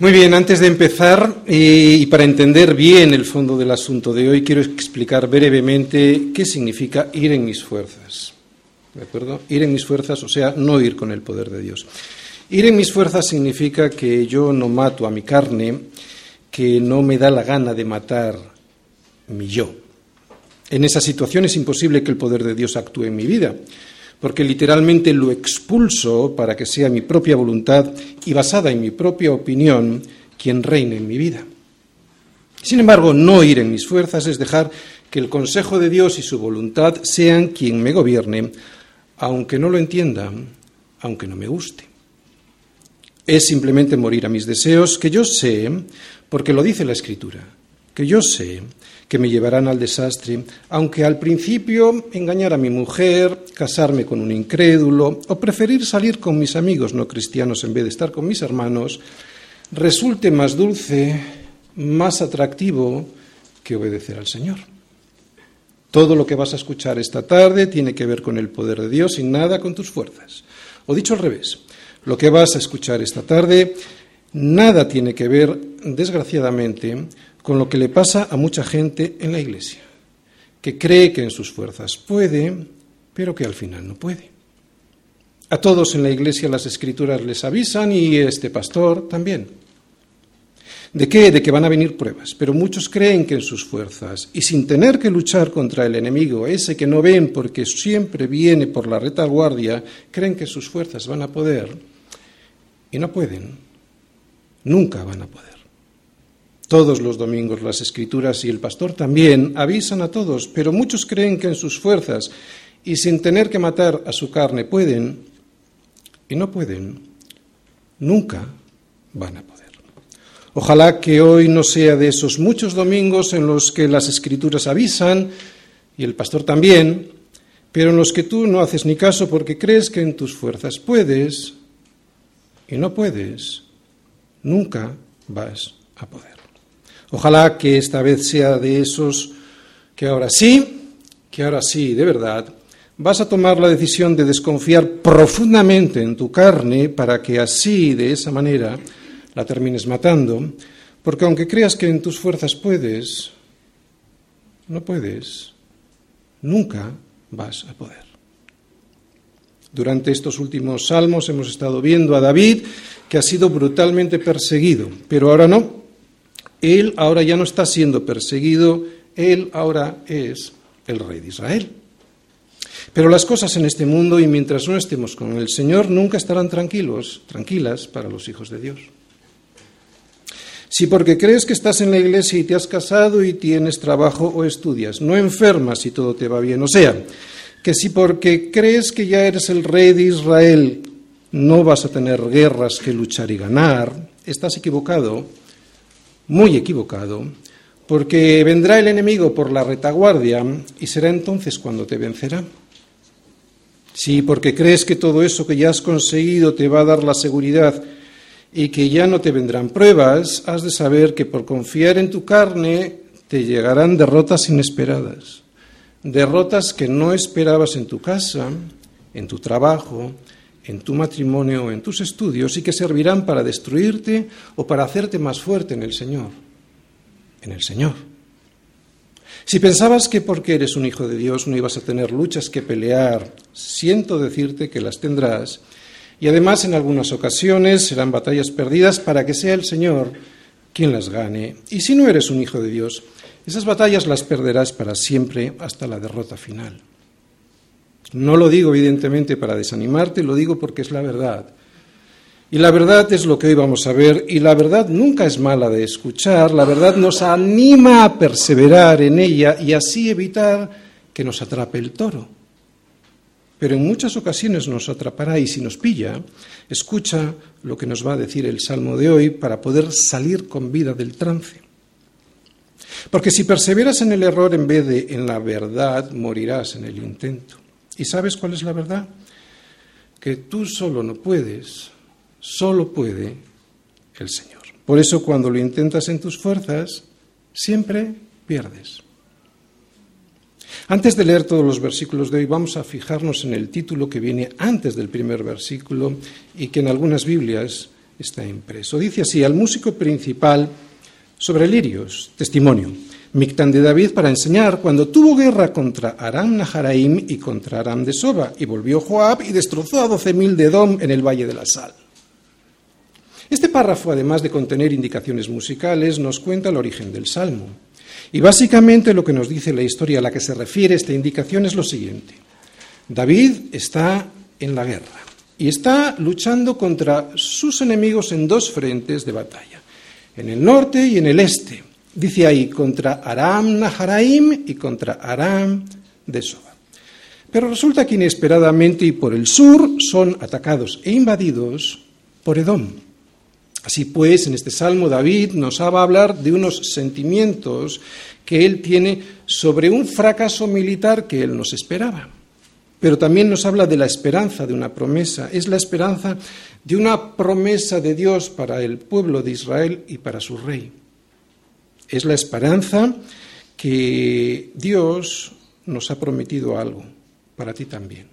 Muy bien, antes de empezar y para entender bien el fondo del asunto de hoy, quiero explicar brevemente qué significa ir en mis fuerzas. ¿De acuerdo? Ir en mis fuerzas, o sea, no ir con el poder de Dios. Ir en mis fuerzas significa que yo no mato a mi carne, que no me da la gana de matar mi yo. En esa situación es imposible que el poder de Dios actúe en mi vida porque literalmente lo expulso para que sea mi propia voluntad y basada en mi propia opinión quien reine en mi vida. Sin embargo, no ir en mis fuerzas es dejar que el consejo de Dios y su voluntad sean quien me gobierne, aunque no lo entienda, aunque no me guste. Es simplemente morir a mis deseos, que yo sé, porque lo dice la Escritura, que yo sé que me llevarán al desastre, aunque al principio engañar a mi mujer, casarme con un incrédulo o preferir salir con mis amigos no cristianos en vez de estar con mis hermanos, resulte más dulce, más atractivo que obedecer al Señor. Todo lo que vas a escuchar esta tarde tiene que ver con el poder de Dios y nada con tus fuerzas. O dicho al revés, lo que vas a escuchar esta tarde nada tiene que ver, desgraciadamente, con lo que le pasa a mucha gente en la Iglesia, que cree que en sus fuerzas puede, pero que al final no puede. A todos en la Iglesia las Escrituras les avisan y este pastor también. ¿De qué? De que van a venir pruebas, pero muchos creen que en sus fuerzas y sin tener que luchar contra el enemigo, ese que no ven porque siempre viene por la retaguardia, creen que sus fuerzas van a poder y no pueden, nunca van a poder. Todos los domingos las escrituras y el pastor también avisan a todos, pero muchos creen que en sus fuerzas y sin tener que matar a su carne pueden y no pueden, nunca van a poder. Ojalá que hoy no sea de esos muchos domingos en los que las escrituras avisan y el pastor también, pero en los que tú no haces ni caso porque crees que en tus fuerzas puedes y no puedes, nunca vas a poder. Ojalá que esta vez sea de esos que ahora sí, que ahora sí, de verdad, vas a tomar la decisión de desconfiar profundamente en tu carne para que así, de esa manera, la termines matando, porque aunque creas que en tus fuerzas puedes, no puedes, nunca vas a poder. Durante estos últimos salmos hemos estado viendo a David que ha sido brutalmente perseguido, pero ahora no. Él ahora ya no está siendo perseguido, él ahora es el rey de Israel. Pero las cosas en este mundo y mientras no estemos con el Señor nunca estarán tranquilos, tranquilas para los hijos de Dios. Si porque crees que estás en la iglesia y te has casado y tienes trabajo o estudias, no enfermas y todo te va bien, o sea, que si porque crees que ya eres el rey de Israel no vas a tener guerras que luchar y ganar, estás equivocado muy equivocado, porque vendrá el enemigo por la retaguardia y será entonces cuando te vencerá. Si porque crees que todo eso que ya has conseguido te va a dar la seguridad y que ya no te vendrán pruebas, has de saber que por confiar en tu carne te llegarán derrotas inesperadas, derrotas que no esperabas en tu casa, en tu trabajo, en tu matrimonio o en tus estudios y que servirán para destruirte o para hacerte más fuerte en el Señor. En el Señor. Si pensabas que porque eres un hijo de Dios no ibas a tener luchas que pelear, siento decirte que las tendrás y además en algunas ocasiones serán batallas perdidas para que sea el Señor quien las gane. Y si no eres un hijo de Dios, esas batallas las perderás para siempre hasta la derrota final. No lo digo evidentemente para desanimarte, lo digo porque es la verdad. Y la verdad es lo que hoy vamos a ver, y la verdad nunca es mala de escuchar, la verdad nos anima a perseverar en ella y así evitar que nos atrape el toro. Pero en muchas ocasiones nos atrapará y si nos pilla, escucha lo que nos va a decir el Salmo de hoy para poder salir con vida del trance. Porque si perseveras en el error en vez de en la verdad, morirás en el intento. ¿Y sabes cuál es la verdad? Que tú solo no puedes, solo puede el Señor. Por eso cuando lo intentas en tus fuerzas, siempre pierdes. Antes de leer todos los versículos de hoy, vamos a fijarnos en el título que viene antes del primer versículo y que en algunas Biblias está impreso. Dice así, al músico principal sobre lirios, testimonio. Mictán de David para enseñar cuando tuvo guerra contra Aram Naharaim y contra Aram de Soba, y volvió Joab y destrozó a doce mil de Edom en el Valle de la Sal. Este párrafo, además de contener indicaciones musicales, nos cuenta el origen del Salmo. Y básicamente lo que nos dice la historia a la que se refiere esta indicación es lo siguiente. David está en la guerra y está luchando contra sus enemigos en dos frentes de batalla, en el norte y en el este. Dice ahí, contra Aram Naharaim y contra Aram de Soba. Pero resulta que inesperadamente y por el sur son atacados e invadidos por Edom. Así pues, en este salmo David nos va a hablar de unos sentimientos que él tiene sobre un fracaso militar que él nos esperaba. Pero también nos habla de la esperanza de una promesa. Es la esperanza de una promesa de Dios para el pueblo de Israel y para su rey. Es la esperanza que Dios nos ha prometido algo, para ti también.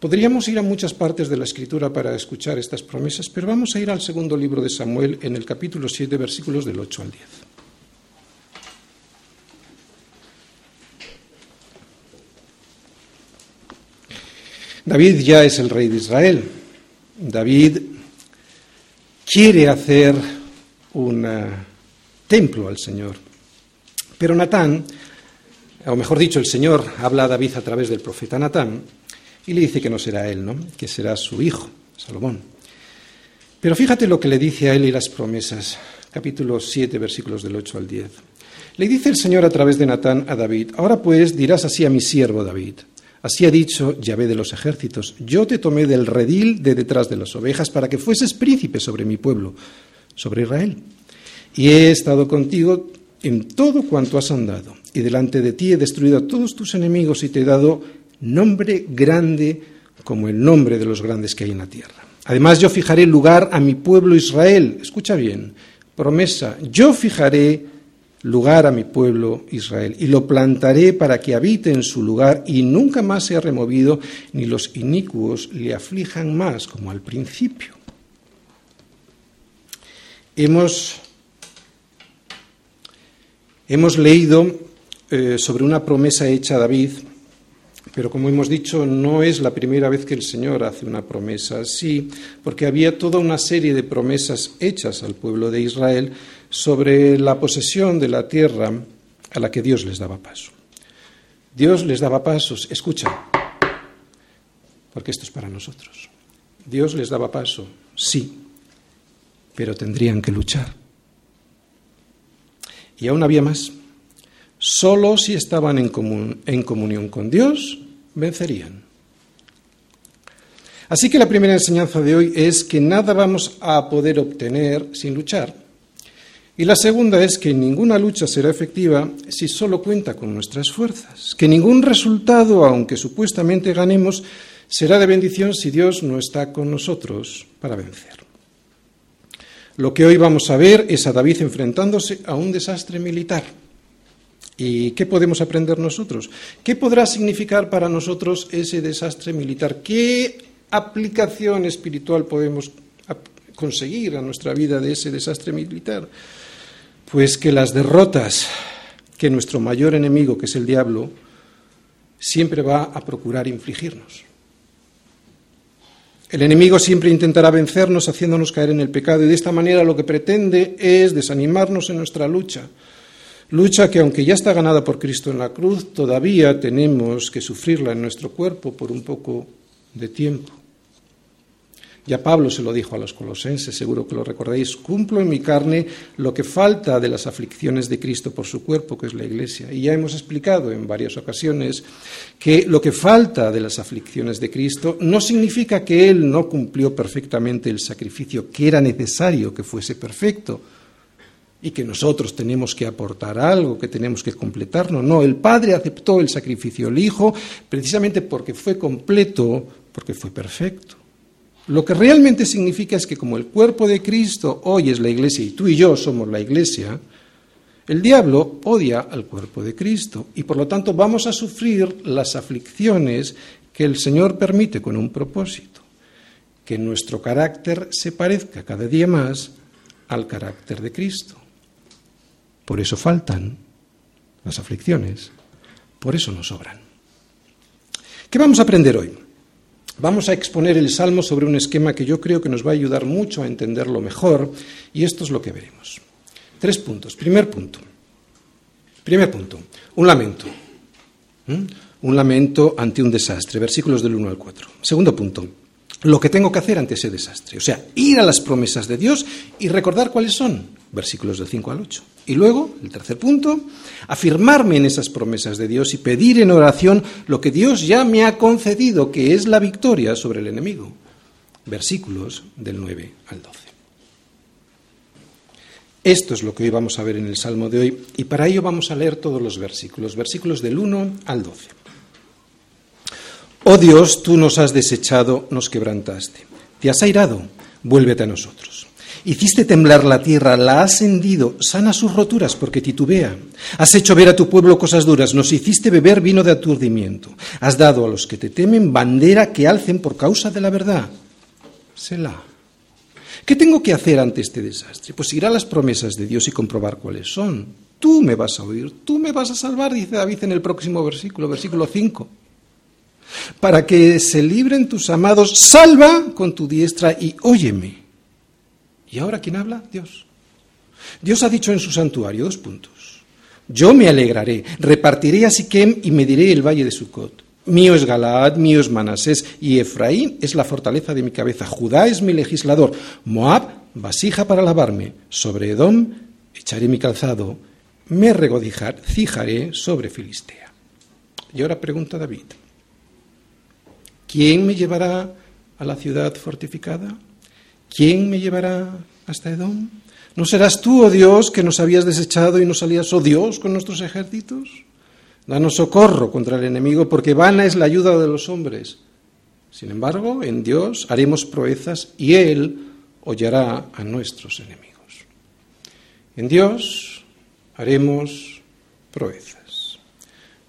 Podríamos ir a muchas partes de la Escritura para escuchar estas promesas, pero vamos a ir al segundo libro de Samuel en el capítulo 7, versículos del 8 al 10. David ya es el rey de Israel. David quiere hacer un templo al Señor. Pero Natán, o mejor dicho, el Señor habla a David a través del profeta Natán y le dice que no será él, ¿no? que será su hijo, Salomón. Pero fíjate lo que le dice a él y las promesas, capítulo 7, versículos del 8 al 10. Le dice el Señor a través de Natán a David, ahora pues dirás así a mi siervo David, así ha dicho Yahvé de los ejércitos, yo te tomé del redil de detrás de las ovejas para que fueses príncipe sobre mi pueblo, sobre Israel. Y he estado contigo en todo cuanto has andado, y delante de ti he destruido a todos tus enemigos y te he dado nombre grande como el nombre de los grandes que hay en la tierra. Además yo fijaré lugar a mi pueblo Israel. Escucha bien, promesa, yo fijaré lugar a mi pueblo Israel y lo plantaré para que habite en su lugar y nunca más sea removido ni los inicuos le aflijan más como al principio. Hemos, hemos leído eh, sobre una promesa hecha a David pero como hemos dicho, no es la primera vez que el Señor hace una promesa así, porque había toda una serie de promesas hechas al pueblo de Israel sobre la posesión de la tierra a la que Dios les daba paso. Dios les daba pasos, escucha, porque esto es para nosotros. Dios les daba paso, sí, pero tendrían que luchar. Y aún había más. Solo si estaban en, comunión con Dios, vencerían. Así que la primera enseñanza de hoy es que nada vamos a poder obtener sin luchar. Y la segunda es que ninguna lucha será efectiva si solo cuenta con nuestras fuerzas, que ningún resultado, aunque supuestamente ganemos, será de bendición si Dios no está con nosotros para vencer. Lo que hoy vamos a ver es a David enfrentándose a un desastre militar. ¿Y qué podemos aprender nosotros? ¿Qué podrá significar para nosotros ese desastre militar? ¿Qué aplicación espiritual podemos conseguir a nuestra vida de ese desastre militar? Pues que las derrotas que nuestro mayor enemigo, que es el diablo, siempre va a procurar infligirnos. El enemigo siempre intentará vencernos haciéndonos caer en el pecado y de esta manera lo que pretende es desanimarnos en nuestra lucha Lucha que aunque ya está ganada por Cristo en la cruz, todavía tenemos que sufrirla en nuestro cuerpo por un poco de tiempo. Ya Pablo se lo dijo a los colosenses, seguro que lo recordáis, cumplo en mi carne lo que falta de las aflicciones de Cristo por su cuerpo, que es la Iglesia. Y ya hemos explicado en varias ocasiones que lo que falta de las aflicciones de Cristo no significa que Él no cumplió perfectamente el sacrificio que era necesario que fuese perfecto, y que nosotros tenemos que aportar algo, que tenemos que completarlo. No, el Padre aceptó el sacrificio del Hijo precisamente porque fue completo, porque fue perfecto. Lo que realmente significa es que como el cuerpo de Cristo hoy es la iglesia y tú y yo somos la iglesia, el diablo odia al cuerpo de Cristo y por lo tanto vamos a sufrir las aflicciones que el Señor permite con un propósito que nuestro carácter se parezca cada día más al carácter de Cristo. Por eso faltan las aflicciones, por eso nos sobran. ¿Qué vamos a aprender hoy? Vamos a exponer el Salmo sobre un esquema que yo creo que nos va a ayudar mucho a entenderlo mejor y esto es lo que veremos. Tres puntos. Primer punto. Primer punto. Un lamento. ¿Mm? Un lamento ante un desastre. Versículos del 1 al 4. Segundo punto lo que tengo que hacer ante ese desastre. O sea, ir a las promesas de Dios y recordar cuáles son, versículos del 5 al 8. Y luego, el tercer punto, afirmarme en esas promesas de Dios y pedir en oración lo que Dios ya me ha concedido, que es la victoria sobre el enemigo. Versículos del 9 al 12. Esto es lo que hoy vamos a ver en el Salmo de hoy y para ello vamos a leer todos los versículos, versículos del 1 al 12. Oh Dios, tú nos has desechado, nos quebrantaste. Te has airado, vuélvete a nosotros. Hiciste temblar la tierra, la has hendido, sana sus roturas porque titubea. Has hecho ver a tu pueblo cosas duras, nos hiciste beber vino de aturdimiento. Has dado a los que te temen bandera que alcen por causa de la verdad. Selah. ¿Qué tengo que hacer ante este desastre? Pues ir a las promesas de Dios y comprobar cuáles son. Tú me vas a oír, tú me vas a salvar, dice David en el próximo versículo, versículo 5 para que se libren tus amados, salva con tu diestra y óyeme. ¿Y ahora quién habla? Dios. Dios ha dicho en su santuario dos puntos. Yo me alegraré, repartiré a Siquem y mediré el valle de Sucot. Mío es Galaad, mío es Manasés y Efraín es la fortaleza de mi cabeza. Judá es mi legislador. Moab, vasija para lavarme. Sobre Edom echaré mi calzado. Me regocijaré sobre Filistea. Y ahora pregunta David. ¿Quién me llevará a la ciudad fortificada? ¿Quién me llevará hasta Edom? ¿No serás tú, oh Dios, que nos habías desechado y nos salías, oh Dios, con nuestros ejércitos? Danos socorro contra el enemigo, porque vana es la ayuda de los hombres. Sin embargo, en Dios haremos proezas y Él hollará a nuestros enemigos. En Dios haremos proezas.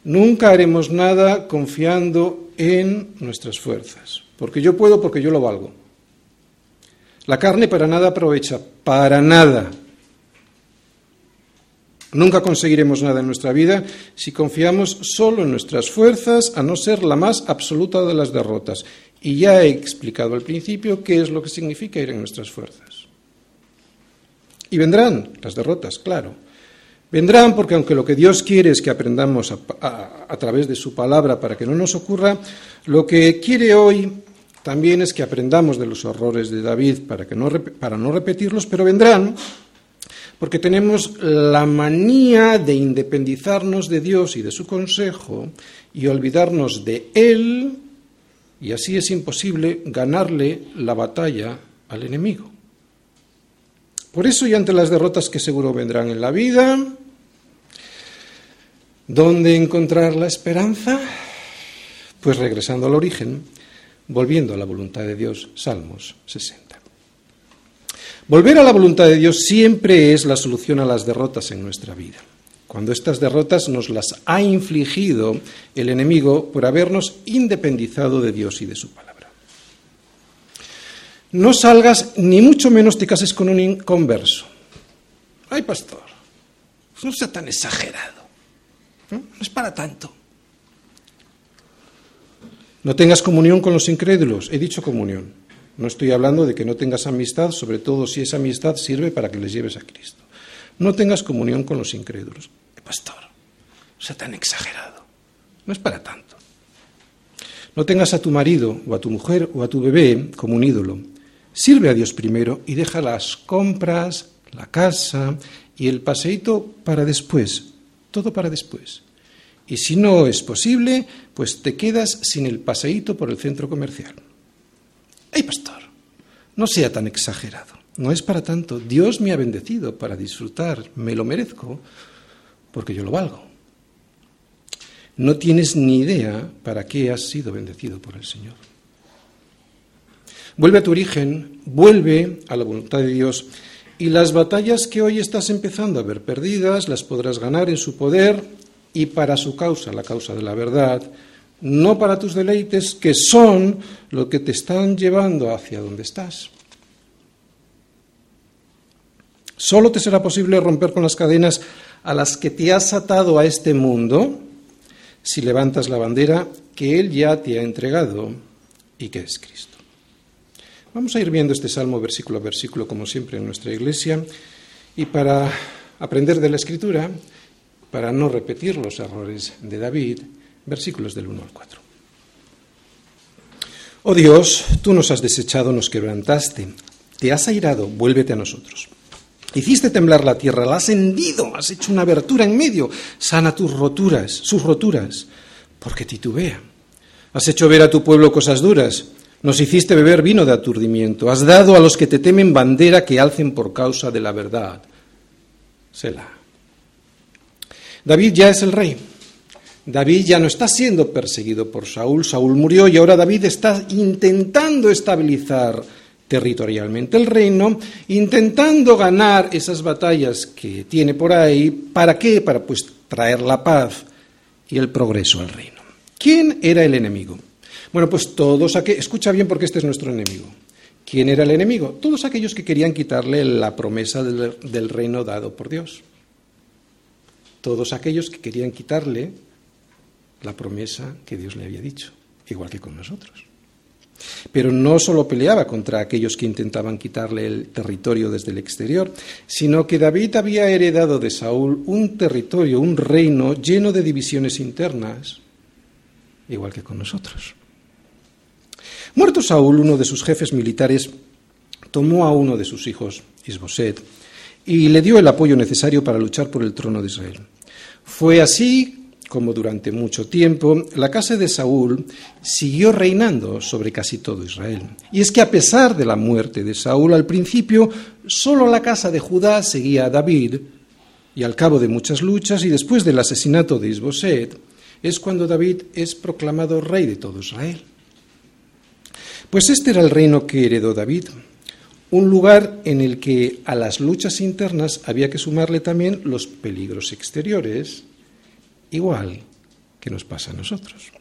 Nunca haremos nada confiando en nuestras fuerzas. Porque yo puedo, porque yo lo valgo. La carne para nada aprovecha, para nada. Nunca conseguiremos nada en nuestra vida si confiamos solo en nuestras fuerzas, a no ser la más absoluta de las derrotas. Y ya he explicado al principio qué es lo que significa ir en nuestras fuerzas. Y vendrán las derrotas, claro. Vendrán porque aunque lo que Dios quiere es que aprendamos a, través de su palabra para que no nos ocurra, lo que quiere hoy también es que aprendamos de los horrores de David para, que no, para no repetirlos, pero vendrán porque tenemos la manía de independizarnos de Dios y de su consejo y olvidarnos de Él, y así es imposible ganarle la batalla al enemigo. Por eso y ante las derrotas que seguro vendrán en la vida, ¿Dónde encontrar la esperanza? Pues regresando al origen, volviendo a la voluntad de Dios, Salmos 60. Volver a la voluntad de Dios siempre es la solución a las derrotas en nuestra vida. Cuando estas derrotas nos las ha infligido el enemigo por habernos independizado de Dios y de su palabra. No salgas, ni mucho menos te cases con un inconverso. Ay, pastor, no sea tan exagerado. No, es para tanto. No tengas comunión con los incrédulos. He dicho comunión. No estoy hablando de que no tengas amistad, sobre todo si esa amistad sirve para que les lleves a Cristo. No tengas comunión con los incrédulos. Pastor, o sea tan exagerado. No es para tanto. No tengas a tu marido o a tu mujer o a tu bebé como un ídolo. Sirve a Dios primero y deja las compras, la casa y el paseíto para después, todo para después. Y si no es posible, pues te quedas sin el paseíto por el centro comercial. ¡Ay, pastor! No sea tan exagerado. No es para tanto. Dios me ha bendecido para disfrutar. Me lo merezco porque yo lo valgo. No tienes ni idea para qué has sido bendecido por el Señor. Vuelve a tu origen, vuelve a la voluntad de Dios y las batallas que hoy estás empezando a ver perdidas las podrás ganar en su poder y para su causa, la causa de la verdad, no para tus deleites, que son lo que te están llevando hacia donde estás. Solo te será posible romper con las cadenas a las que te has atado a este mundo si levantas la bandera que Él ya te ha entregado y que es Cristo. Vamos a ir viendo este salmo versículo a versículo, como siempre en nuestra iglesia, y para aprender de la Escritura, para no repetir los errores de David, versículos del 1 al 4. Oh Dios, tú nos has desechado, nos quebrantaste, te has airado, vuélvete a nosotros. Hiciste temblar la tierra, la has hendido, has hecho una abertura en medio, sana tus roturas, sus roturas, porque titubea. Has hecho ver a tu pueblo cosas duras, nos hiciste beber vino de aturdimiento, has dado a los que te temen bandera que alcen por causa de la verdad. Selah. David ya es el rey. David ya no está siendo perseguido por Saúl, Saúl murió y ahora David está intentando estabilizar territorialmente el reino, intentando ganar esas batallas que tiene por ahí. ¿Para qué? Para pues traer la paz y el progreso al reino. ¿Quién era el enemigo? Bueno, pues todos aquellos, escucha bien porque este es nuestro enemigo. ¿Quién era el enemigo? Todos aquellos que querían quitarle la promesa del, del reino dado por Dios. Todos aquellos que querían quitarle la promesa que Dios le había dicho, igual que con nosotros. Pero no solo peleaba contra aquellos que intentaban quitarle el territorio desde el exterior, sino que David había heredado de Saúl un territorio, un reino lleno de divisiones internas, igual que con nosotros. Muerto Saúl, uno de sus jefes militares tomó a uno de sus hijos, Isboset, y le dio el apoyo necesario para luchar por el trono de Israel. Fue así como durante mucho tiempo, la casa de Saúl siguió reinando sobre casi todo Israel. Y es que a pesar de la muerte de Saúl, al principio solo la casa de Judá seguía a David, y al cabo de muchas luchas y después del asesinato de Isboset, es cuando David es proclamado rey de todo Israel. Pues este era el reino que heredó David, un lugar en el que a las luchas internas había que sumarle también los peligros exteriores, igual que nos pasa a nosotros.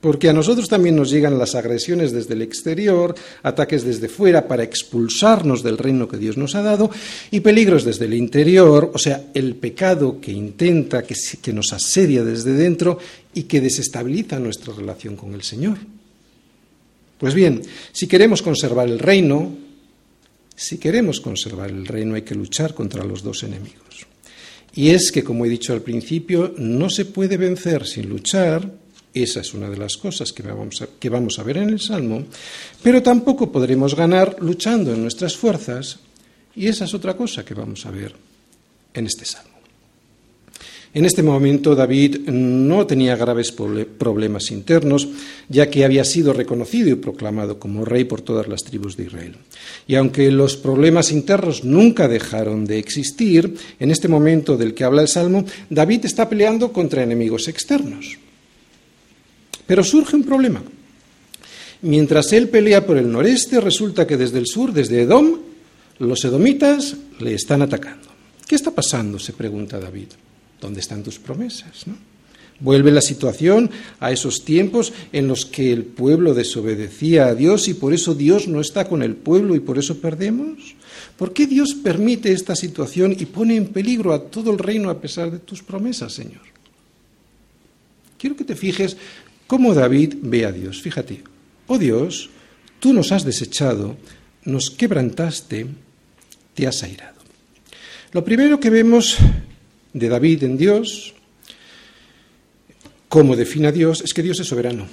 Porque a nosotros también nos llegan las agresiones desde el exterior, ataques desde fuera para expulsarnos del reino que Dios nos ha dado y peligros desde el interior, o sea, el pecado que intenta, que, que nos asedia desde dentro y que desestabiliza nuestra relación con el Señor. Pues bien, si queremos conservar el reino, si queremos conservar el reino hay que luchar contra los dos enemigos. Y es que, como he dicho al principio, no se puede vencer sin luchar, esa es una de las cosas que vamos, a, que vamos a ver en el Salmo, pero tampoco podremos ganar luchando en nuestras fuerzas, y esa es otra cosa que vamos a ver en este Salmo. En este momento David no tenía graves problemas internos, ya que había sido reconocido y proclamado como rey por todas las tribus de Israel. Y aunque los problemas internos nunca dejaron de existir, en este momento del que habla el Salmo, David está peleando contra enemigos externos. Pero surge un problema. Mientras él pelea por el noreste, resulta que desde el sur, desde Edom, los edomitas le están atacando. ¿Qué está pasando? se pregunta David. ¿Dónde están tus promesas? Vuelve la situación a esos tiempos en los que el pueblo desobedecía a Dios y por eso Dios no está con el pueblo y por eso perdemos. ¿Por qué Dios permite esta situación y pone en peligro a todo el reino a pesar de tus promesas, Señor? Quiero que te fijes cómo David ve a Dios. Fíjate, oh Dios, tú nos has desechado, nos quebrantaste, te has airado. Lo primero que vemos de David en Dios, cómo define a Dios, es que Dios es soberano.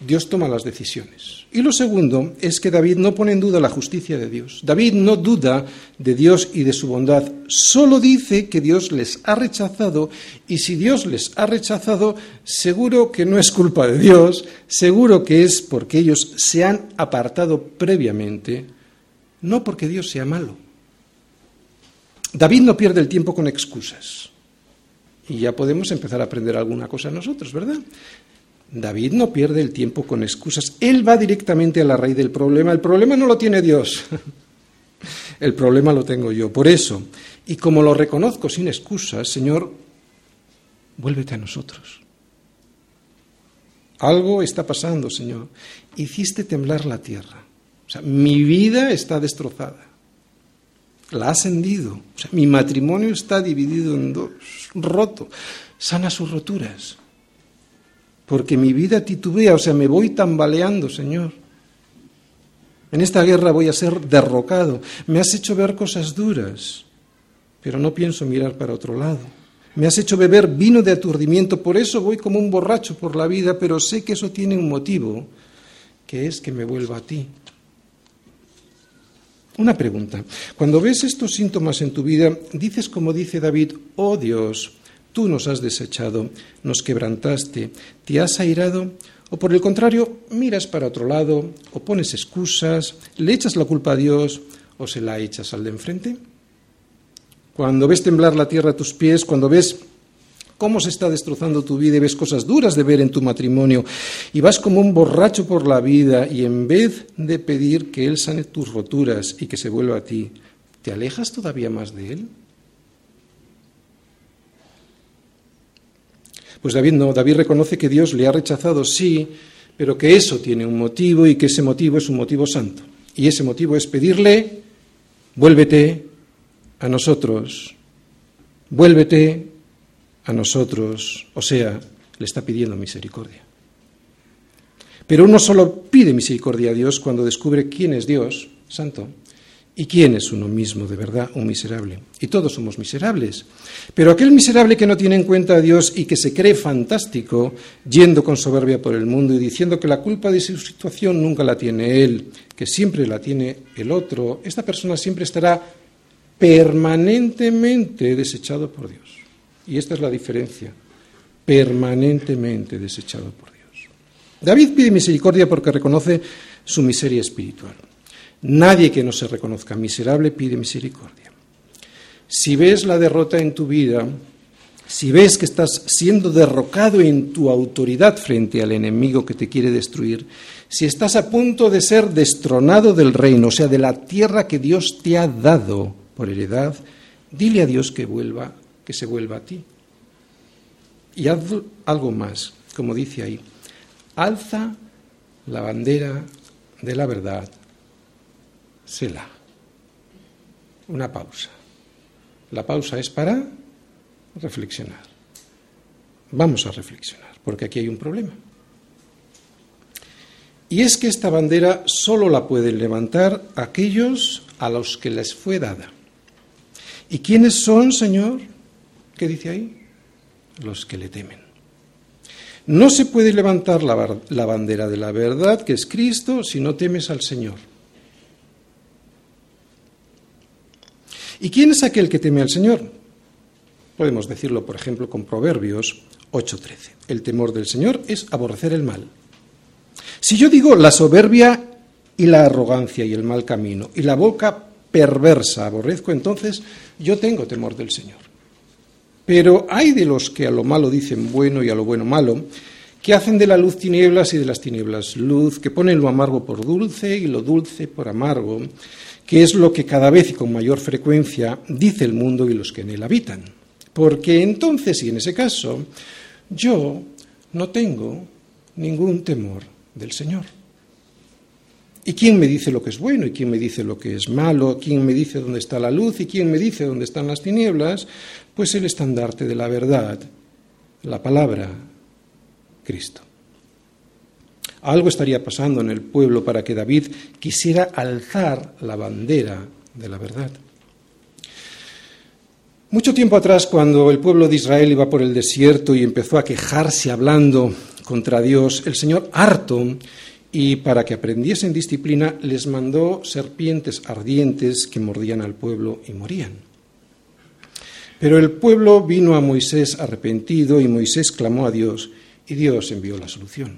Dios toma las decisiones. Y lo segundo es que David no pone en duda la justicia de Dios. David no duda de Dios y de su bondad, solo dice que Dios les ha rechazado y si Dios les ha rechazado, seguro que no es culpa de Dios, seguro que es porque ellos se han apartado previamente, no porque Dios sea malo. David no pierde el tiempo con excusas. Y ya podemos empezar a aprender alguna cosa nosotros, ¿verdad? David no pierde el tiempo con excusas. Él va directamente a la raíz del problema. El problema no lo tiene Dios. El problema lo tengo yo. Por eso, y como lo reconozco sin excusas, Señor, vuélvete a nosotros. Algo está pasando, Señor. Hiciste temblar la tierra. O sea, mi vida está destrozada. La has hendido. O sea, mi matrimonio está dividido en dos, roto. Sana sus roturas. Porque mi vida titubea, o sea, me voy tambaleando, Señor. En esta guerra voy a ser derrocado. Me has hecho ver cosas duras, pero no pienso mirar para otro lado. Me has hecho beber vino de aturdimiento, por eso voy como un borracho por la vida, pero sé que eso tiene un motivo, que es que me vuelva a ti. Una pregunta. Cuando ves estos síntomas en tu vida, dices como dice David, oh Dios, tú nos has desechado, nos quebrantaste, te has airado, o por el contrario, miras para otro lado, o pones excusas, le echas la culpa a Dios, o se la echas al de enfrente. Cuando ves temblar la tierra a tus pies, cuando ves cómo se está destrozando tu vida y ves cosas duras de ver en tu matrimonio y vas como un borracho por la vida y en vez de pedir que Él sane tus roturas y que se vuelva a ti, ¿te alejas todavía más de Él? Pues David no, David reconoce que Dios le ha rechazado, sí, pero que eso tiene un motivo y que ese motivo es un motivo santo. Y ese motivo es pedirle, vuélvete, a nosotros, vuélvete a nosotros, o sea, le está pidiendo misericordia. Pero uno solo pide misericordia a Dios cuando descubre quién es Dios, santo, y quién es uno mismo de verdad, un miserable. Y todos somos miserables. Pero aquel miserable que no tiene en cuenta a Dios y que se cree fantástico, yendo con soberbia por el mundo y diciendo que la culpa de su situación nunca la tiene él, que siempre la tiene el otro, esta persona siempre estará permanentemente desechado por Dios. Y esta es la diferencia, permanentemente desechado por Dios. David pide misericordia porque reconoce su miseria espiritual. Nadie que no se reconozca miserable pide misericordia. Si ves la derrota en tu vida, si ves que estás siendo derrocado en tu autoridad frente al enemigo que te quiere destruir, si estás a punto de ser destronado del reino, o sea, de la tierra que Dios te ha dado, por heredad, dile a Dios que vuelva, que se vuelva a ti. Y haz algo más, como dice ahí, alza la bandera de la verdad, Sela. Una pausa. La pausa es para reflexionar. Vamos a reflexionar, porque aquí hay un problema. Y es que esta bandera solo la pueden levantar aquellos a los que les fue dada. ¿Y quiénes son, Señor? ¿Qué dice ahí? Los que le temen. No se puede levantar la, bandera de la verdad, que es Cristo, si no temes al Señor. ¿Y quién es aquel que teme al Señor? Podemos decirlo, por ejemplo, con Proverbios 8:13. El temor del Señor es aborrecer el mal. Si yo digo la soberbia y la arrogancia y el mal camino y la boca perversa aborrezco, entonces yo tengo temor del Señor. Pero hay de los que a lo malo dicen bueno y a lo bueno malo, que hacen de la luz tinieblas y de las tinieblas luz, que ponen lo amargo por dulce y lo dulce por amargo, que es lo que cada vez y con mayor frecuencia dice el mundo y los que en él habitan. Porque entonces, y en ese caso, yo no tengo ningún temor del Señor. ¿Y quién me dice lo que es bueno y quién me dice lo que es malo? ¿Quién me dice dónde está la luz y quién me dice dónde están las tinieblas? Pues el estandarte de la verdad, la palabra, Cristo. Algo estaría pasando en el pueblo para que David quisiera alzar la bandera de la verdad. Mucho tiempo atrás, cuando el pueblo de Israel iba por el desierto y empezó a quejarse hablando contra Dios, el Señor harto y para que aprendiesen disciplina les mandó serpientes ardientes que mordían al pueblo y morían. Pero el pueblo vino a Moisés arrepentido y Moisés clamó a Dios y Dios envió la solución.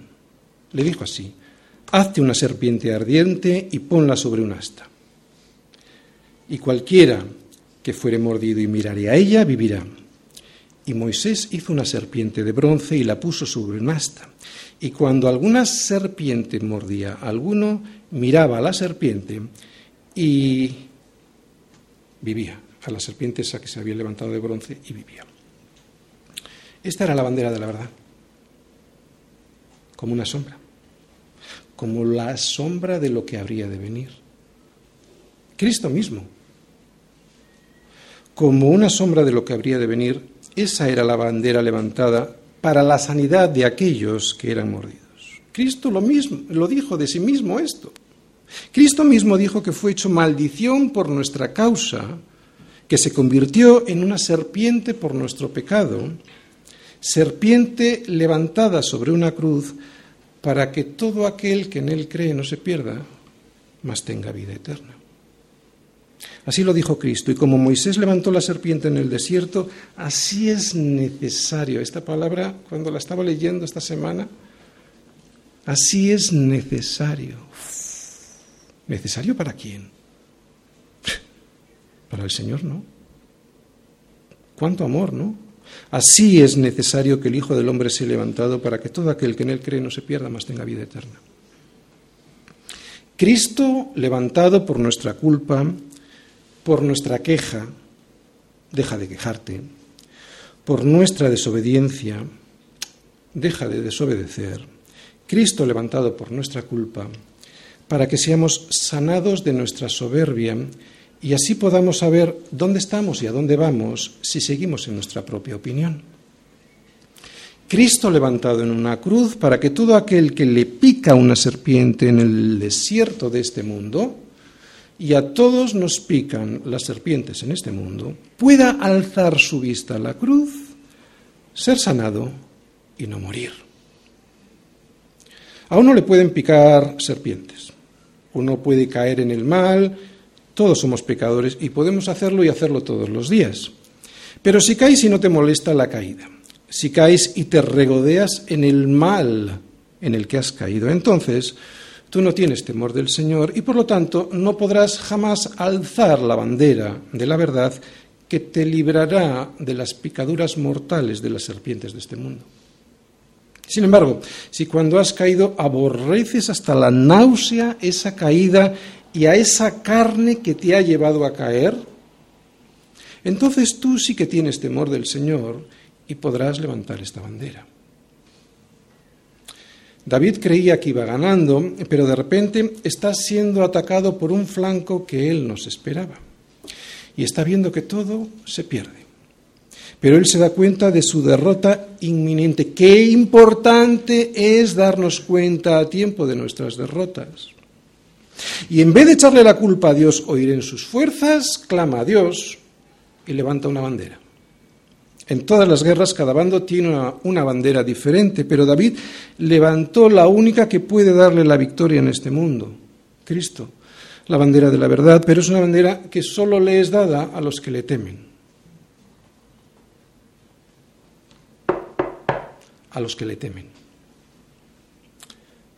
Le dijo así, hazte una serpiente ardiente y ponla sobre un asta. Y cualquiera que fuere mordido y mirare a ella vivirá. Y Moisés hizo una serpiente de bronce y la puso sobre un asta. Y cuando alguna serpiente mordía a alguno, miraba a la serpiente y vivía, a la serpiente esa que se había levantado de bronce y vivía. Esta era la bandera de la verdad. como una sombra, como la sombra de lo que habría de venir. Cristo mismo, como una sombra de lo que habría de venir, esa era la bandera levantada para la sanidad de aquellos que eran mordidos. Cristo lo mismo, lo dijo de sí mismo esto. Cristo mismo dijo que fue hecho maldición por nuestra causa, que se convirtió en una serpiente por nuestro pecado, serpiente levantada sobre una cruz para que todo aquel que en él cree no se pierda, mas tenga vida eterna. Así lo dijo Cristo, y como Moisés levantó la serpiente en el desierto, así es necesario. Esta palabra, cuando la estaba leyendo esta semana, así es necesario. ¿Necesario para quién? Para el Señor, ¿no? ¿Cuánto amor, no? Así es necesario que el Hijo del Hombre sea levantado para que todo aquel que en él cree no se pierda, mas tenga vida eterna. Cristo levantado por nuestra culpa, por nuestra queja, deja de quejarte, por nuestra desobediencia, deja de desobedecer. Cristo levantado por nuestra culpa, para que seamos sanados de nuestra soberbia y así podamos saber dónde estamos y a dónde vamos si seguimos en nuestra propia opinión. Cristo levantado en una cruz para que todo aquel que le pica una serpiente en el desierto de este mundo, y a todos nos pican las serpientes en este mundo, pueda alzar su vista a la cruz, ser sanado y no morir. A uno le pueden picar serpientes, uno puede caer en el mal, todos somos pecadores y podemos hacerlo y hacerlo todos los días. Pero si caes y no te molesta la caída, si caes y te regodeas en el mal en el que has caído, entonces tú no tienes temor del Señor y por lo tanto no podrás jamás alzar la bandera de la verdad que te librará de las picaduras mortales de las serpientes de este mundo. Sin embargo, si cuando has caído aborreces hasta la náusea esa caída y a esa carne que te ha llevado a caer, entonces tú sí que tienes temor del Señor y podrás levantar esta bandera. David creía que iba ganando, pero de repente está siendo atacado por un flanco que él no se esperaba. Y está viendo que todo se pierde. Pero él se da cuenta de su derrota inminente. Qué importante es darnos cuenta a tiempo de nuestras derrotas. Y en vez de echarle la culpa a Dios o ir en sus fuerzas, clama a Dios y levanta una bandera. En todas las guerras cada bando tiene una, bandera diferente, pero David levantó la única que puede darle la victoria en este mundo, Cristo, la bandera de la verdad, pero es una bandera que solo le es dada a los que le temen. a los que le temen.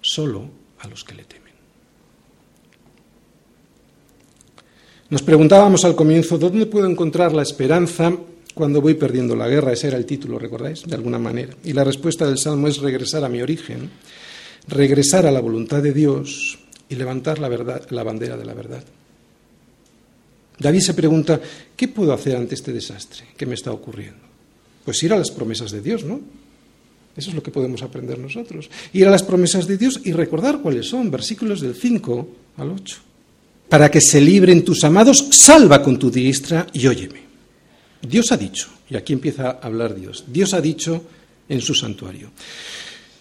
Solo a los que le temen. Nos preguntábamos al comienzo, ¿dónde puedo encontrar la esperanza cuando voy perdiendo la guerra? Ese era el título, ¿recordáis? De alguna manera. Y la respuesta del Salmo es regresar a mi origen, regresar a la voluntad de Dios y levantar la, verdad, la bandera de la verdad. David se pregunta, ¿qué puedo hacer ante este desastre que me está ocurriendo? Pues ir a las promesas de Dios, ¿no? Eso es lo que podemos aprender nosotros. Ir a las promesas de Dios y recordar cuáles son, versículos del 5 al 8. Para que se libren tus amados, salva con tu diestra y óyeme. Dios ha dicho, y aquí empieza a hablar Dios, Dios ha dicho en su santuario.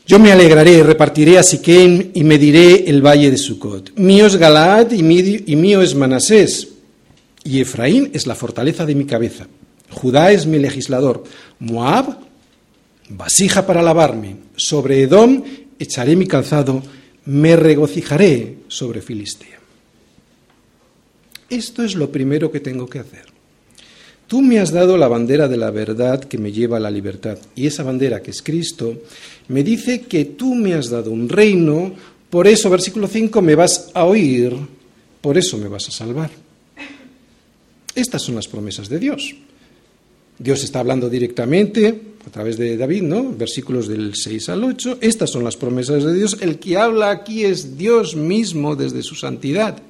Yo me alegraré, repartiré a Siquem y mediré el valle de Sucot. Mío es Galaad y mío es Manasés, y Efraín es la fortaleza de mi cabeza. Judá es mi legislador. Moab vasija para lavarme, sobre Edom echaré mi calzado, me regocijaré sobre Filistea. Esto es lo primero que tengo que hacer. Tú me has dado la bandera de la verdad que me lleva a la libertad, y esa bandera que es Cristo me dice que tú me has dado un reino, por eso, versículo 5, me vas a oír, por eso me vas a salvar. Estas son las promesas de Dios. Dios está hablando directamente a través de David, ¿no? Versículos del 6 al 8. Estas son las promesas de Dios. El que habla aquí es Dios mismo desde su santidad.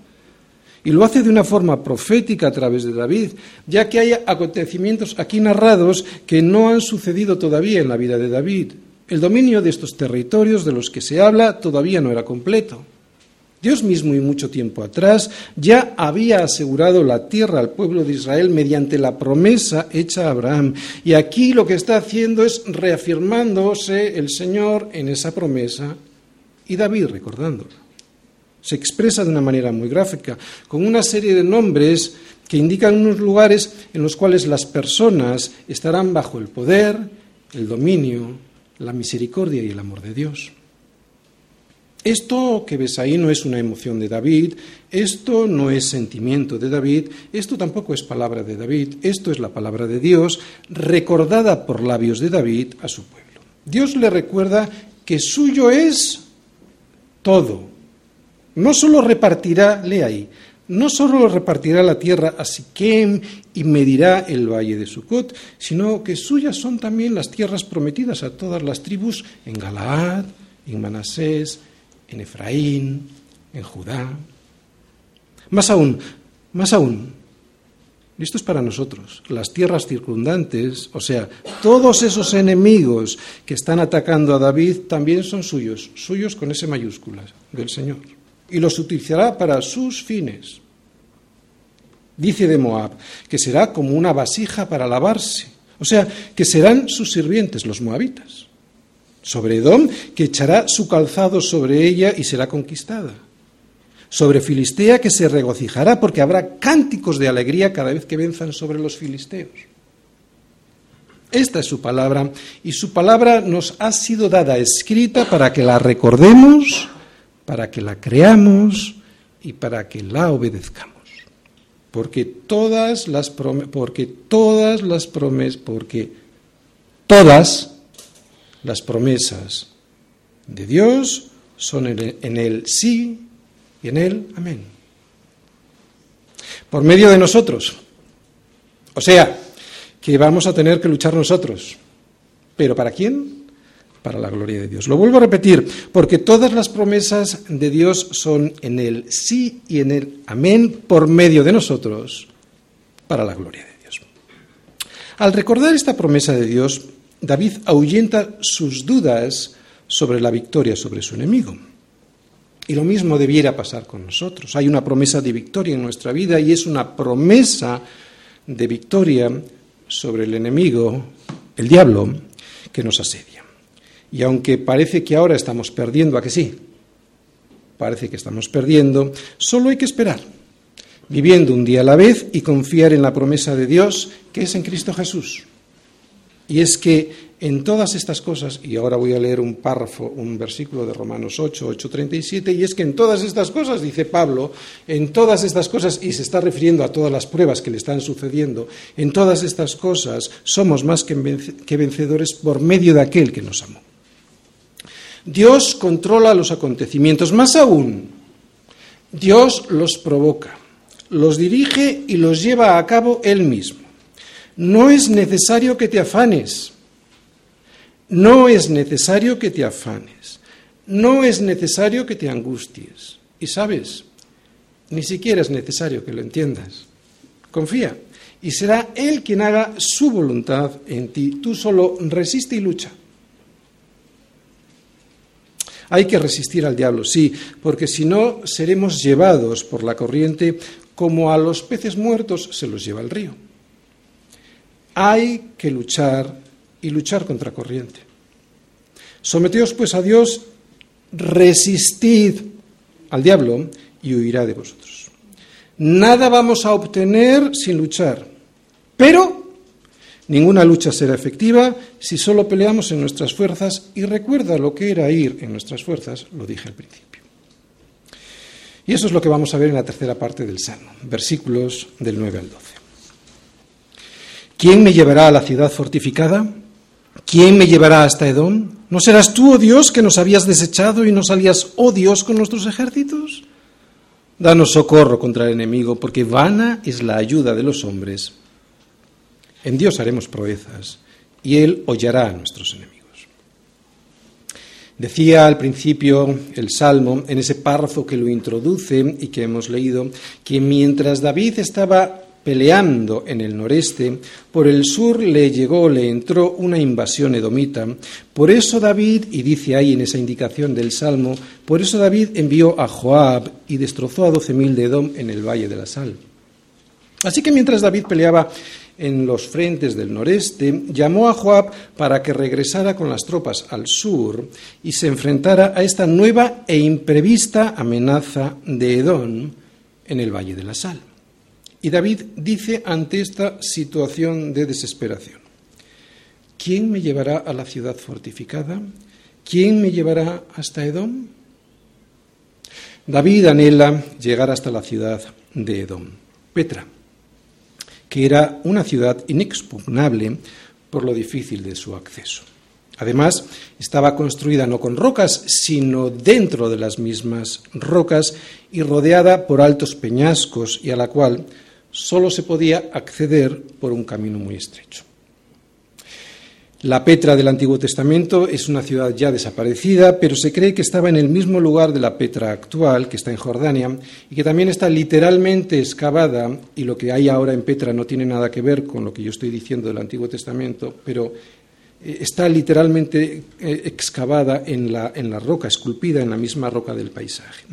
Y lo hace de una forma profética a través de David, ya que hay acontecimientos aquí narrados que no han sucedido todavía en la vida de David. El dominio de estos territorios de los que se habla todavía no era completo. Dios mismo y mucho tiempo atrás ya había asegurado la tierra al pueblo de Israel mediante la promesa hecha a Abraham. Y aquí lo que está haciendo es reafirmándose el Señor en esa promesa y David recordándola. Se expresa de una manera muy gráfica, con una serie de nombres que indican unos lugares en los cuales las personas estarán bajo el poder, el dominio, la misericordia y el amor de Dios. Esto que ves ahí no es una emoción de David, esto no es sentimiento de David, esto tampoco es palabra de David, esto es la palabra de Dios recordada por labios de David a su pueblo. Dios le recuerda que suyo es todo. No solo repartirá, lee ahí, no solo repartirá la tierra a Siquem y medirá el valle de Sucot, sino que suyas son también las tierras prometidas a todas las tribus en Galaad, en Manasés, en Efraín, en Judá. Más aún, más aún, esto es para nosotros, las tierras circundantes, o sea, todos esos enemigos que están atacando a David también son suyos, suyos con ese mayúscula, del Señor. Y los utilizará para sus fines. Dice de Moab, que será como una vasija para lavarse, o sea, que serán sus sirvientes, los moabitas sobre Edom, que echará su calzado sobre ella y será conquistada. Sobre Filistea, que se regocijará porque habrá cánticos de alegría cada vez que venzan sobre los filisteos. Esta es su palabra y su palabra nos ha sido dada escrita para que la recordemos, para que la creamos y para que la obedezcamos. Porque todas las porque todas las promesas, porque todas las promesas de Dios son en el sí y en el amén. Por medio de nosotros. O sea, que vamos a tener que luchar nosotros. ¿Pero para quién? Para la gloria de Dios. Lo vuelvo a repetir, porque todas las promesas de Dios son en el sí y en el amén por medio de nosotros, para la gloria de Dios. Al recordar esta promesa de Dios, David ahuyenta sus dudas sobre la victoria sobre su enemigo. Y lo mismo debiera pasar con nosotros. Hay una promesa de victoria en nuestra vida y es una promesa de victoria sobre el enemigo, el diablo, que nos asedia. Y aunque parece que ahora estamos perdiendo, ¿a que sí? Parece que estamos perdiendo, solo hay que esperar, viviendo un día a la vez y confiar en la promesa de Dios que es en Cristo Jesús. Y es que en todas estas cosas, y ahora voy a leer un párrafo, un versículo de Romanos 8, 8, 37, y es que en todas estas cosas, dice Pablo, en todas estas cosas, y se está refiriendo a todas las pruebas que le están sucediendo, en todas estas cosas somos más que vencedores por medio de aquel que nos amó. Dios controla los acontecimientos, más aún, Dios los provoca, los dirige y los lleva a cabo Él mismo. No es necesario que te afanes. No es necesario que te afanes. No es necesario que te angusties. Y sabes, ni siquiera es necesario que lo entiendas. Confía. Y será Él quien haga su voluntad en ti. Tú solo resiste y lucha. Hay que resistir al diablo, sí, porque si no seremos llevados por la corriente como a los peces muertos se los lleva el río. Hay que luchar y luchar contra corriente. Someteos pues a Dios, resistid al diablo y huirá de vosotros. Nada vamos a obtener sin luchar, pero ninguna lucha será efectiva si solo peleamos en nuestras fuerzas y recuerda lo que era ir en nuestras fuerzas, lo dije al principio. Y eso es lo que vamos a ver en la tercera parte del Salmo, versículos del 9 al 12. ¿Quién me llevará a la ciudad fortificada? ¿Quién me llevará hasta Edom? ¿No serás tú, oh Dios, que nos habías desechado y no salías, oh Dios, con nuestros ejércitos? Danos socorro contra el enemigo, porque vana es la ayuda de los hombres. En Dios haremos proezas, y Él hollará a nuestros enemigos. Decía al principio el Salmo, en ese párrafo que lo introduce y que hemos leído, que mientras David estaba peleando en el noreste, por el sur le llegó, le entró una invasión edomita. Por eso David, y dice ahí en esa indicación del Salmo, por eso David envió a Joab y destrozó a doce mil de Edom en el valle de la sal. Así que mientras David peleaba en los frentes del noreste, llamó a Joab para que regresara con las tropas al sur y se enfrentara a esta nueva e imprevista amenaza de Edom en el Valle de la Sal. Y David dice ante esta situación de desesperación, ¿quién me llevará a la ciudad fortificada? ¿Quién me llevará hasta Edom? David anhela llegar hasta la ciudad de Edom, Petra que era una ciudad inexpugnable por lo difícil de su acceso. Además, estaba construida no con rocas, sino dentro de las mismas rocas y rodeada por altos peñascos y a la cual solo se podía acceder por un camino muy estrecho. La Petra del Antiguo Testamento es una ciudad ya desaparecida, pero se cree que estaba en el mismo lugar de la Petra actual, que está en Jordania, y que también está literalmente excavada, y lo que hay ahora en Petra no tiene nada que ver con lo que yo estoy diciendo del Antiguo Testamento, pero está literalmente eh, excavada en la, en la, roca, esculpida en la misma roca del paisaje.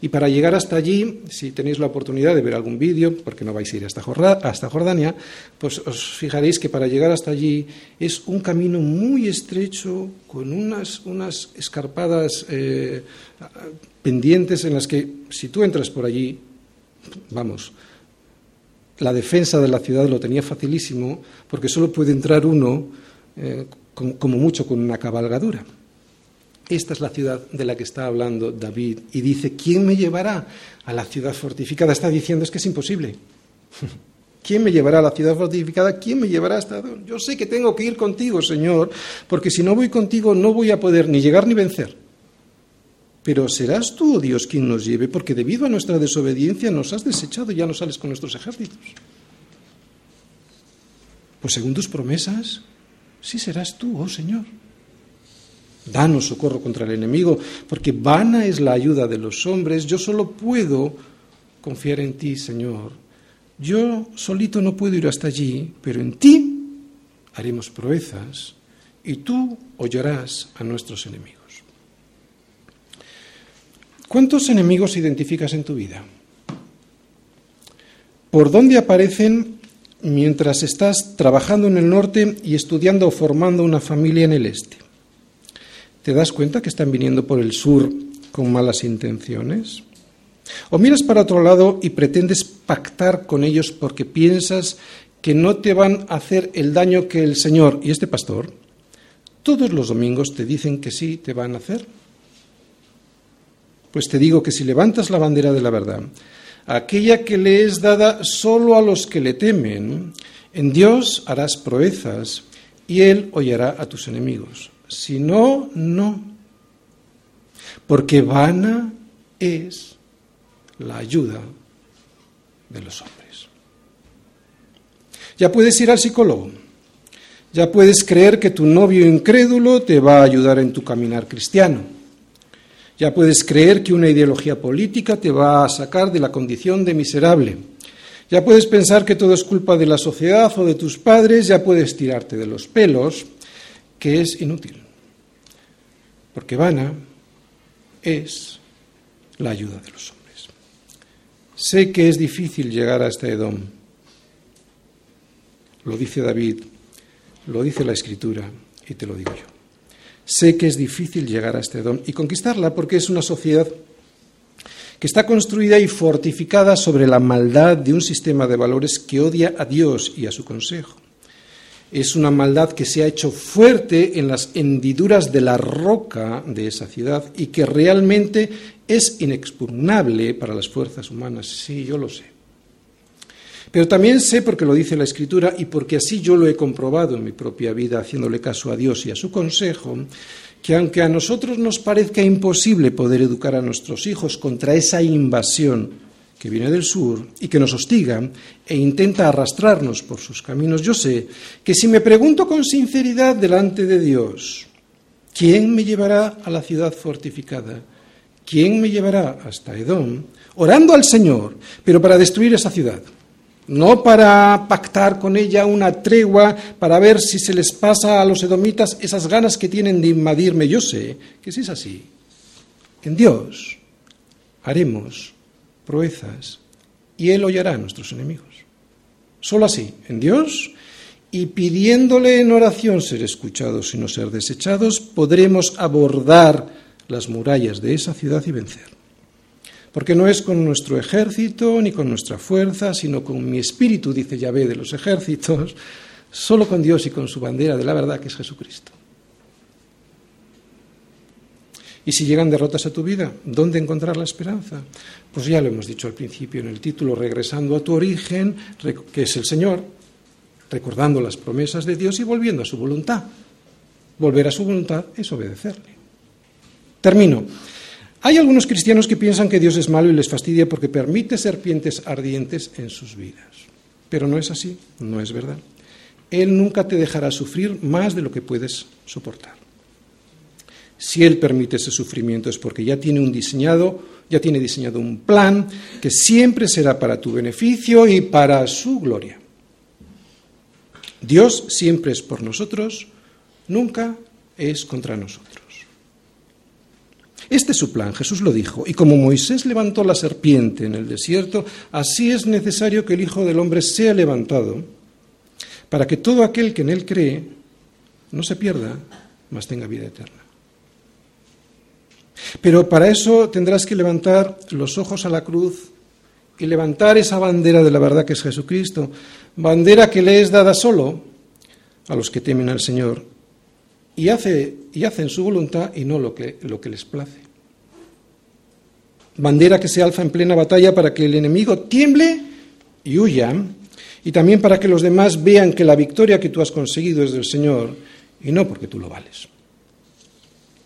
Y para llegar hasta allí, si tenéis la oportunidad de ver algún vídeo, porque no vais a ir hasta, hasta Jordania, pues os fijaréis que para llegar hasta allí es un camino muy estrecho, con unas, unas escarpadas eh, pendientes en las que si tú entras por allí, vamos, la defensa de la ciudad lo tenía facilísimo, porque solo puede entrar uno eh, como mucho con una cabalgadura. Esta es la ciudad de la que está hablando David y dice, ¿quién me llevará a la ciudad fortificada? Está diciendo, es que es imposible. ¿Quién me llevará a la ciudad fortificada? ¿Quién me llevará hasta donde? Yo sé que tengo que ir contigo, Señor, porque si no voy contigo no voy a poder ni llegar ni vencer. Pero serás tú, oh Dios, quien nos lleve, porque debido a nuestra desobediencia nos has desechado y ya no sales con nuestros ejércitos. Pues según tus promesas, sí serás tú, oh Señor. Danos socorro contra el enemigo, porque vana es la ayuda de los hombres. Yo solo puedo confiar en ti, Señor. Yo solito no puedo ir hasta allí, pero en ti haremos proezas y tú hollarás a nuestros enemigos. ¿Cuántos enemigos identificas en tu vida? ¿Por dónde aparecen mientras estás trabajando en el norte y estudiando o formando una familia en el este. ¿Te das cuenta que están viniendo por el sur con malas intenciones? ¿O miras para otro lado y pretendes pactar con ellos porque piensas que no te van a hacer el daño que el Señor y este pastor todos los domingos te dicen que sí te van a hacer? Pues te digo que si levantas la bandera de la verdad, aquella que le es dada solo a los que le temen. En Dios harás proezas y Él hollará a tus enemigos. Si no, no. Porque vana es la ayuda de los hombres. Ya puedes ir al psicólogo. Ya puedes creer que tu novio incrédulo te va a ayudar en tu caminar cristiano. Ya puedes creer que una ideología política te va a sacar de la condición de miserable. Ya puedes pensar que todo es culpa de la sociedad o de tus padres, ya puedes tirarte de los pelos, que es inútil. Porque vana es la ayuda de los hombres. Sé que es difícil llegar a este Edom. Lo dice David, lo dice la Escritura y te lo digo yo. Sé que es difícil llegar a este don y conquistarla porque es una sociedad que está construida y fortificada sobre la maldad de un sistema de valores que odia a Dios y a su consejo. Es una maldad que se ha hecho fuerte en las hendiduras de la roca de esa ciudad y que realmente es inexpugnable para las fuerzas humanas. Sí, yo lo sé. Pero también sé, porque lo dice la Escritura y porque así yo lo he comprobado en mi propia vida, haciéndole caso a Dios y a su consejo, que aunque a nosotros nos parezca imposible poder educar a nuestros hijos contra esa invasión que viene del sur y que nos hostiga e intenta arrastrarnos por sus caminos, yo sé que si me pregunto con sinceridad delante de Dios, ¿quién me llevará a la ciudad fortificada? ¿Quién me llevará hasta Edom? Orando al Señor, pero para destruir esa ciudad no para pactar con ella una tregua para ver si se les pasa a los edomitas esas ganas que tienen de invadirme. Yo sé que si es así, en Dios haremos proezas y Él hollará a nuestros enemigos. Solo así, en Dios y pidiéndole en oración ser escuchados y no ser desechados, podremos abordar las murallas de esa ciudad y vencer. Porque no es con nuestro ejército ni con nuestra fuerza, sino con mi espíritu, dice Yahvé de los ejércitos, solo con Dios y con su bandera de la verdad que es Jesucristo. Y si llegan derrotas a tu vida, ¿dónde encontrar la esperanza? Pues ya lo hemos dicho al principio en el título, regresando a tu origen, que es el Señor, recordando las promesas de Dios y volviendo a su voluntad. Volver a su voluntad es obedecerle. Termino. Hay algunos cristianos que piensan que Dios es malo y les fastidia porque permite serpientes ardientes en sus vidas. Pero no es así, no es verdad. Él nunca te dejará sufrir más de lo que puedes soportar. Si Él permite ese sufrimiento es porque ya tiene un diseñado, ya tiene diseñado un plan que siempre será para tu beneficio y para su gloria. Dios siempre es por nosotros, nunca es contra nosotros. Este es su plan, Jesús lo dijo, y como Moisés levantó la serpiente en el desierto, así es necesario que el Hijo del Hombre sea levantado, para que todo aquel que en él cree no se pierda, mas tenga vida eterna. Pero para eso tendrás que levantar los ojos a la cruz y levantar esa bandera de la verdad que es Jesucristo, bandera que le es dada solo a los que temen al Señor y, hace, y hacen su voluntad y no lo que, lo que les place. Bandera que se alza en plena batalla para que el enemigo tiemble y huya, y también para que los demás vean que la victoria que tú has conseguido es del Señor y no porque tú lo vales.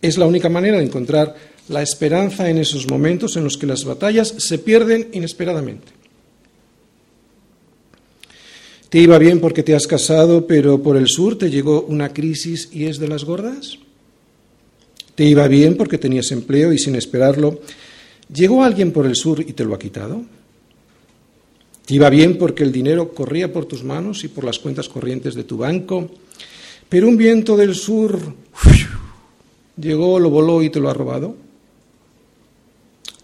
Es la única manera de encontrar la esperanza en esos momentos en los que las batallas se pierden inesperadamente. ¿Te iba bien porque te has casado, pero por el sur te llegó una crisis y es de las gordas? ¿Te iba bien porque tenías empleo y sin esperarlo llegó alguien por el sur y te lo ha quitado? ¿Te iba bien porque el dinero corría por tus manos y por las cuentas corrientes de tu banco, pero un viento del sur llegó, lo voló y te lo ha robado?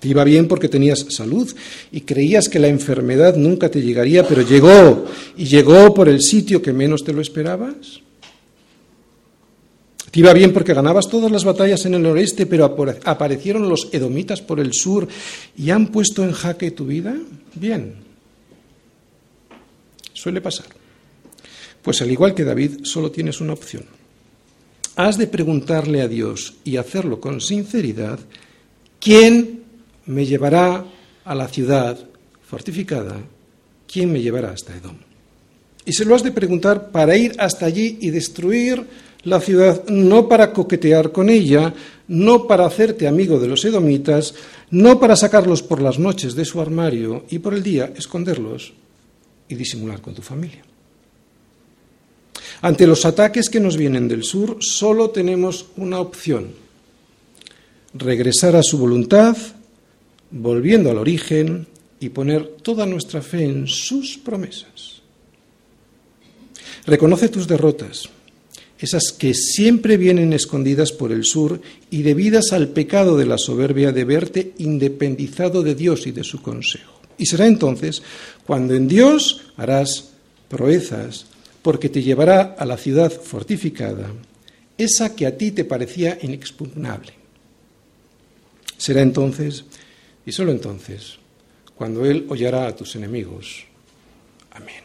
Te iba bien porque tenías salud y creías que la enfermedad nunca te llegaría, pero llegó y llegó por el sitio que menos te lo esperabas. Te iba bien porque ganabas todas las batallas en el noreste, pero aparecieron los edomitas por el sur y han puesto en jaque tu vida. Bien. Suele pasar. Pues al igual que David, solo tienes una opción. Has de preguntarle a Dios y hacerlo con sinceridad, ¿quién me llevará a la ciudad fortificada, ¿quién me llevará hasta Edom? Y se lo has de preguntar para ir hasta allí y destruir la ciudad, no para coquetear con ella, no para hacerte amigo de los edomitas, no para sacarlos por las noches de su armario y por el día esconderlos y disimular con tu familia. Ante los ataques que nos vienen del sur, solo tenemos una opción, regresar a su voluntad volviendo al origen y poner toda nuestra fe en sus promesas. Reconoce tus derrotas, esas que siempre vienen escondidas por el sur y debidas al pecado de la soberbia de verte independizado de Dios y de su consejo. Y será entonces cuando en Dios harás proezas, porque te llevará a la ciudad fortificada, esa que a ti te parecía inexpugnable. Será entonces y solo entonces, cuando Él hollará a tus enemigos. Amén.